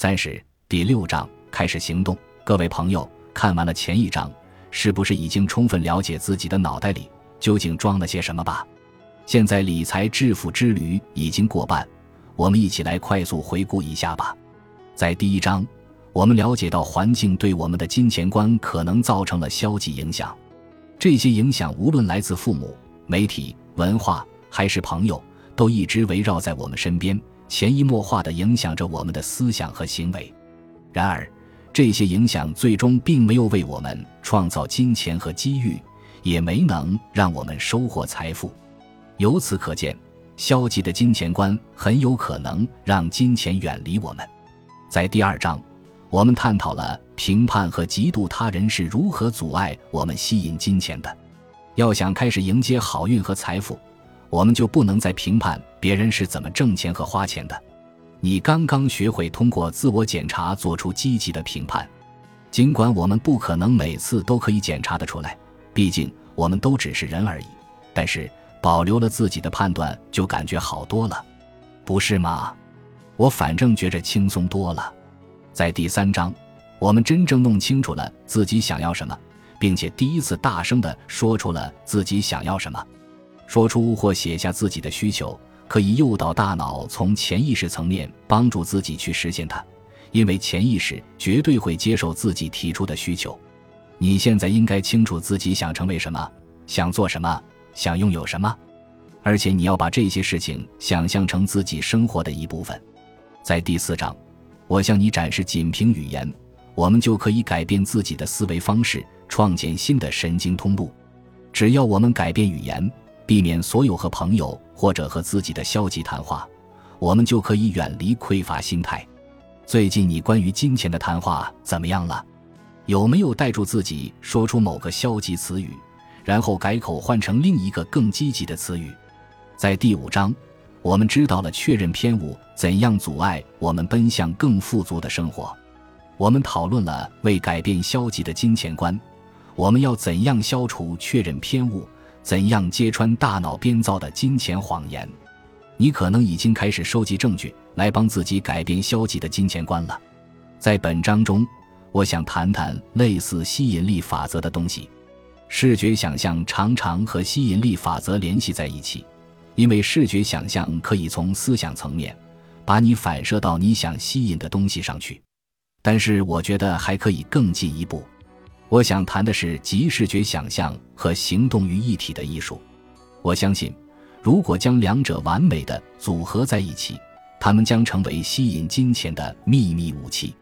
三十第六章开始行动。各位朋友，看完了前一章，是不是已经充分了解自己的脑袋里究竟装了些什么吧？现在理财致富之旅已经过半，我们一起来快速回顾一下吧。在第一章，我们了解到环境对我们的金钱观可能造成了消极影响，这些影响无论来自父母、媒体、文化还是朋友，都一直围绕在我们身边。潜移默化地影响着我们的思想和行为，然而，这些影响最终并没有为我们创造金钱和机遇，也没能让我们收获财富。由此可见，消极的金钱观很有可能让金钱远离我们。在第二章，我们探讨了评判和嫉妒他人是如何阻碍我们吸引金钱的。要想开始迎接好运和财富。我们就不能再评判别人是怎么挣钱和花钱的。你刚刚学会通过自我检查做出积极的评判，尽管我们不可能每次都可以检查得出来，毕竟我们都只是人而已。但是保留了自己的判断，就感觉好多了，不是吗？我反正觉着轻松多了。在第三章，我们真正弄清楚了自己想要什么，并且第一次大声地说出了自己想要什么。说出或写下自己的需求，可以诱导大脑从潜意识层面帮助自己去实现它，因为潜意识绝对会接受自己提出的需求。你现在应该清楚自己想成为什么，想做什么，想拥有什么，而且你要把这些事情想象成自己生活的一部分。在第四章，我向你展示仅凭语言，我们就可以改变自己的思维方式，创建新的神经通路。只要我们改变语言。避免所有和朋友或者和自己的消极谈话，我们就可以远离匮乏心态。最近你关于金钱的谈话怎么样了？有没有带住自己说出某个消极词语，然后改口换成另一个更积极的词语？在第五章，我们知道了确认偏误怎样阻碍我们奔向更富足的生活。我们讨论了为改变消极的金钱观，我们要怎样消除确认偏误。怎样揭穿大脑编造的金钱谎言？你可能已经开始收集证据来帮自己改变消极的金钱观了。在本章中，我想谈谈类似吸引力法则的东西。视觉想象常常和吸引力法则联系在一起，因为视觉想象可以从思想层面把你反射到你想吸引的东西上去。但是，我觉得还可以更进一步。我想谈的是集视觉想象和行动于一体的艺术。我相信，如果将两者完美的组合在一起，它们将成为吸引金钱的秘密武器。